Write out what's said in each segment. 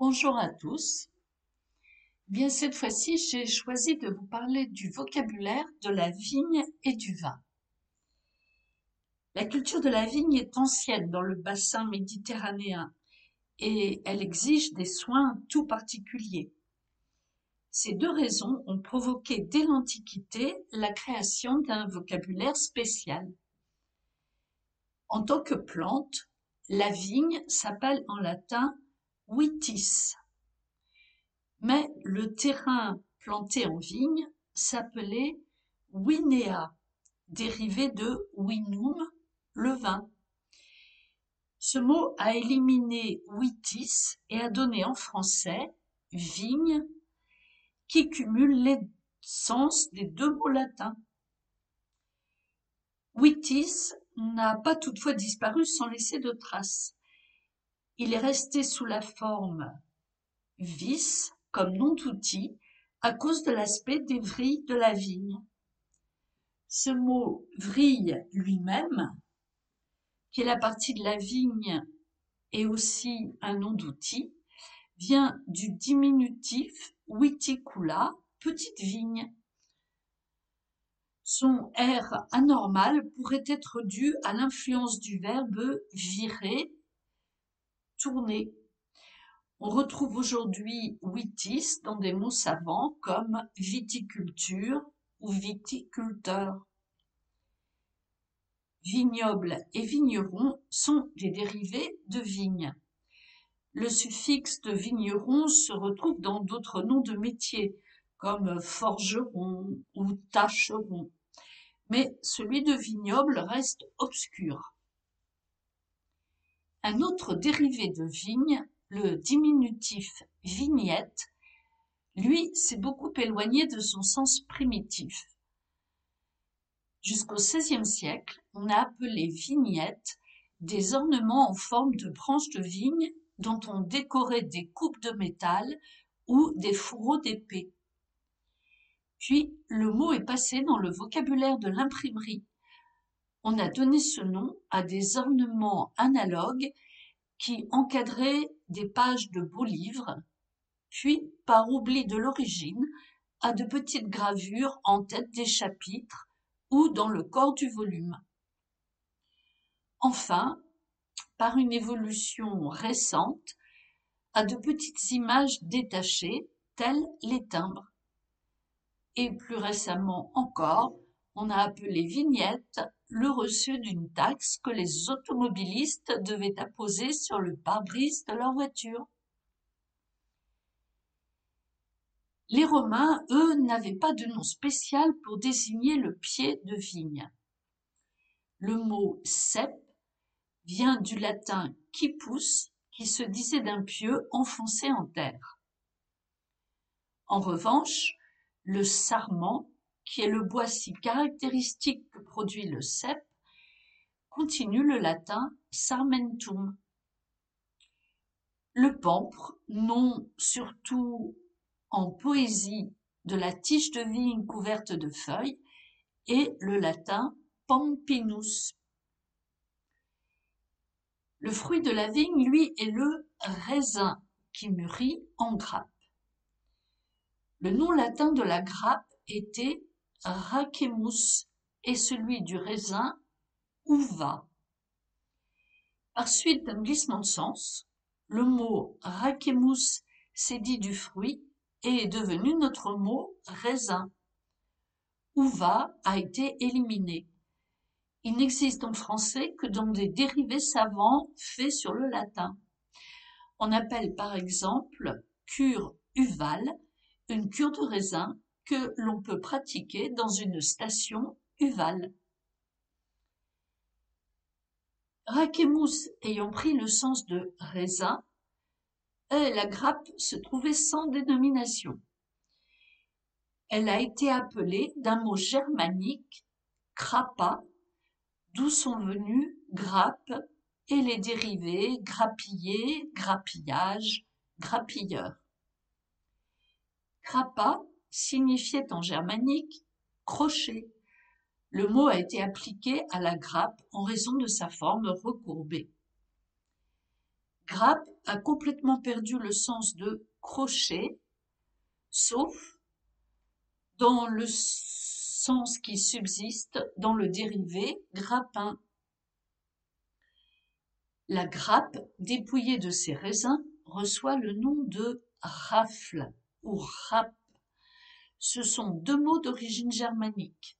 Bonjour à tous. Bien cette fois-ci, j'ai choisi de vous parler du vocabulaire de la vigne et du vin. La culture de la vigne est ancienne dans le bassin méditerranéen et elle exige des soins tout particuliers. Ces deux raisons ont provoqué dès l'Antiquité la création d'un vocabulaire spécial. En tant que plante, la vigne s'appelle en latin Mais le terrain planté en vigne s'appelait vinea, dérivé de vinum, le vin. Ce mot a éliminé vitis et a donné en français vigne qui cumule les sens des deux mots latins. Vitis n'a pas toutefois disparu sans laisser de traces. Il est resté sous la forme vis comme nom d'outil à cause de l'aspect des vrilles de la vigne. Ce mot vrille lui-même, qui est la partie de la vigne et aussi un nom d'outil, vient du diminutif viticula, petite vigne. Son R anormal pourrait être dû à l'influence du verbe virer, On retrouve aujourd'hui vitis dans des mots savants comme viticulture ou viticulteur. Vignoble et vigneron sont des dérivés de vigne. Le suffixe de vigneron se retrouve dans d'autres noms de métiers, comme forgeron ou tâcheron, mais celui de vignoble reste obscur. Un autre dérivé de vigne, le diminutif vignette, lui s'est beaucoup éloigné de son sens primitif. Jusqu'au XVIe siècle, on a appelé vignettes des ornements en forme de branches de vigne dont on décorait des coupes de métal ou des fourreaux d'épée. Puis le mot est passé dans le vocabulaire de l'imprimerie. On a donné ce nom à des ornements analogues qui encadraient des pages de beaux livres, puis, par oubli de l'origine, à de petites gravures en tête des chapitres ou dans le corps du volume. Enfin, par une évolution récente, à de petites images détachées, telles les timbres. Et plus récemment encore, on a appelé vignette le reçu d'une taxe que les automobilistes devaient apposer sur le pare-brise de leur voiture. Les Romains, eux, n'avaient pas de nom spécial pour désigner le pied de vigne. Le mot cep vient du latin quipus, qui se disait d'un pieu enfoncé en terre. En revanche, le sarment, qui est le bois si caractéristique que produit le cep, continue le latin sarmentum. Le pampre, nom surtout en poésie de la tige de vigne couverte de feuilles, est le latin pampinus. Le fruit de la vigne, lui, est le raisin qui mûrit en grappe. Le nom latin de la grappe était racemus et celui du raisin uva. Par suite d'un glissement de sens, le mot racemus s'est dit du fruit et est devenu notre mot raisin. Uva a été éliminé. Il n'existe en français que dans des dérivés savants faits sur le latin. On appelle par exemple cure uvale une cure de raisin que l'on peut pratiquer dans une station uvale. Raquemus ayant pris le sens de raisin, la grappe se trouvait sans dénomination. Elle a été appelée d'un mot germanique, crapa, d'où sont venus grappe et les dérivés grappiller, grappillage, grappilleur. Signifiait en germanique crochet. Le mot a été appliqué à la grappe en raison de sa forme recourbée. Grappe a complètement perdu le sens de crochet, sauf dans le sens qui subsiste dans le dérivé grappin. La grappe, dépouillée de ses raisins, reçoit le nom de rafle ou rap. Ce sont deux mots d'origine germanique.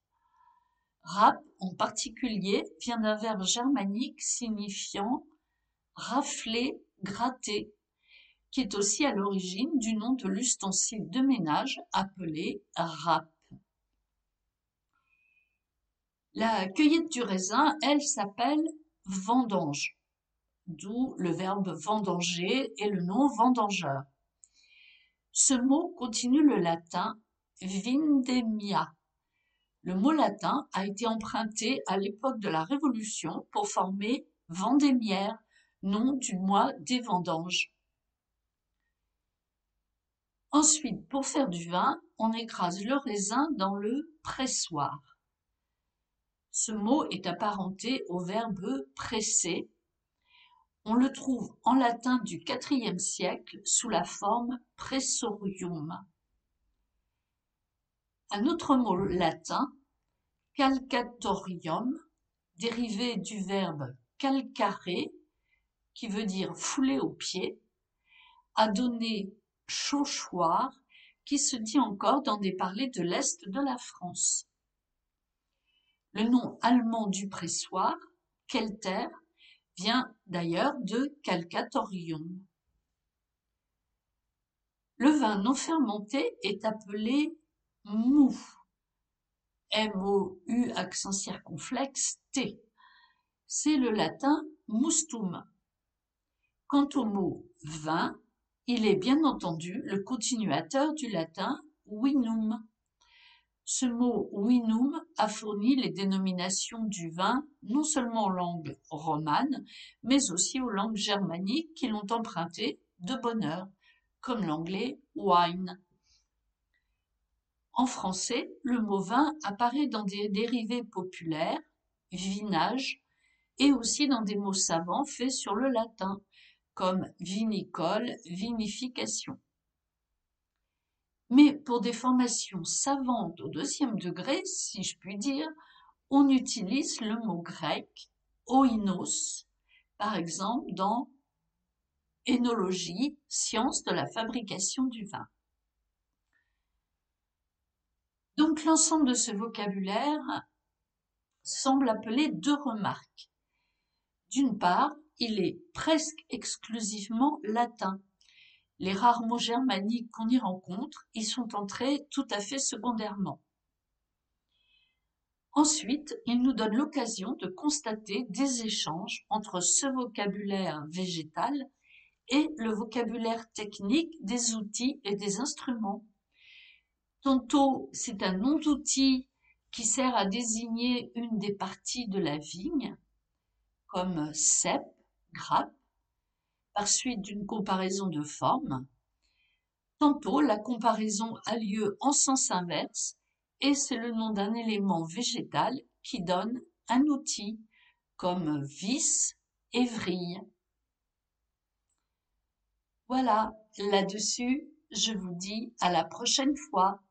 Rap, en particulier, vient d'un verbe germanique signifiant rafler, gratter, qui est aussi à l'origine du nom de l'ustensile de ménage appelé râpe. La cueillette du raisin, elle, s'appelle vendange, d'où le verbe vendanger et le nom vendangeur. Ce mot continue le latin vindemia. Le mot latin a été emprunté à l'époque de la Révolution pour former vendémiaire, nom du mois des vendanges. Ensuite, pour faire du vin, on écrase le raisin dans le pressoir. Ce mot est apparenté au verbe presser. On le trouve en latin du IVe siècle sous la forme pressorium. Un autre mot latin, calcatorium, dérivé du verbe calcare, qui veut dire fouler au pied, a donné chauchoir, qui se dit encore dans des parlers de l'Est de la France. Le nom allemand du pressoir, Kelter, vient d'ailleurs de calcatorium. Le vin non fermenté est appelé mou. M-O-U accent circonflexe T. C'est le latin mustum. Quant au mot vin, il est bien entendu le continuateur du latin vinum. Ce mot vinum a fourni les dénominations du vin non seulement aux langues romanes, mais aussi aux langues germaniques qui l'ont emprunté de bonne heure, comme l'anglais wine. En français, le mot vin apparaît dans des dérivés populaires, vinage, et aussi dans des mots savants faits sur le latin, comme vinicole, vinification. Mais pour des formations savantes au deuxième degré, si je puis dire, on utilise le mot grec oinos, par exemple dans énologie, science de la fabrication du vin. L'ensemble de ce vocabulaire semble appeler deux remarques. D'une part, il est presque exclusivement latin. Les rares mots germaniques qu'on y rencontre y sont entrés tout à fait secondairement. Ensuite, il nous donne l'occasion de constater des échanges entre ce vocabulaire végétal et le vocabulaire technique des outils et des instruments. Tantôt, c'est un nom d'outil qui sert à désigner une des parties de la vigne, comme cep, grappe, par suite d'une comparaison de formes. Tantôt, la comparaison a lieu en sens inverse et c'est le nom d'un élément végétal qui donne un outil, comme vis et vrille. Voilà, là-dessus, je vous dis à la prochaine fois.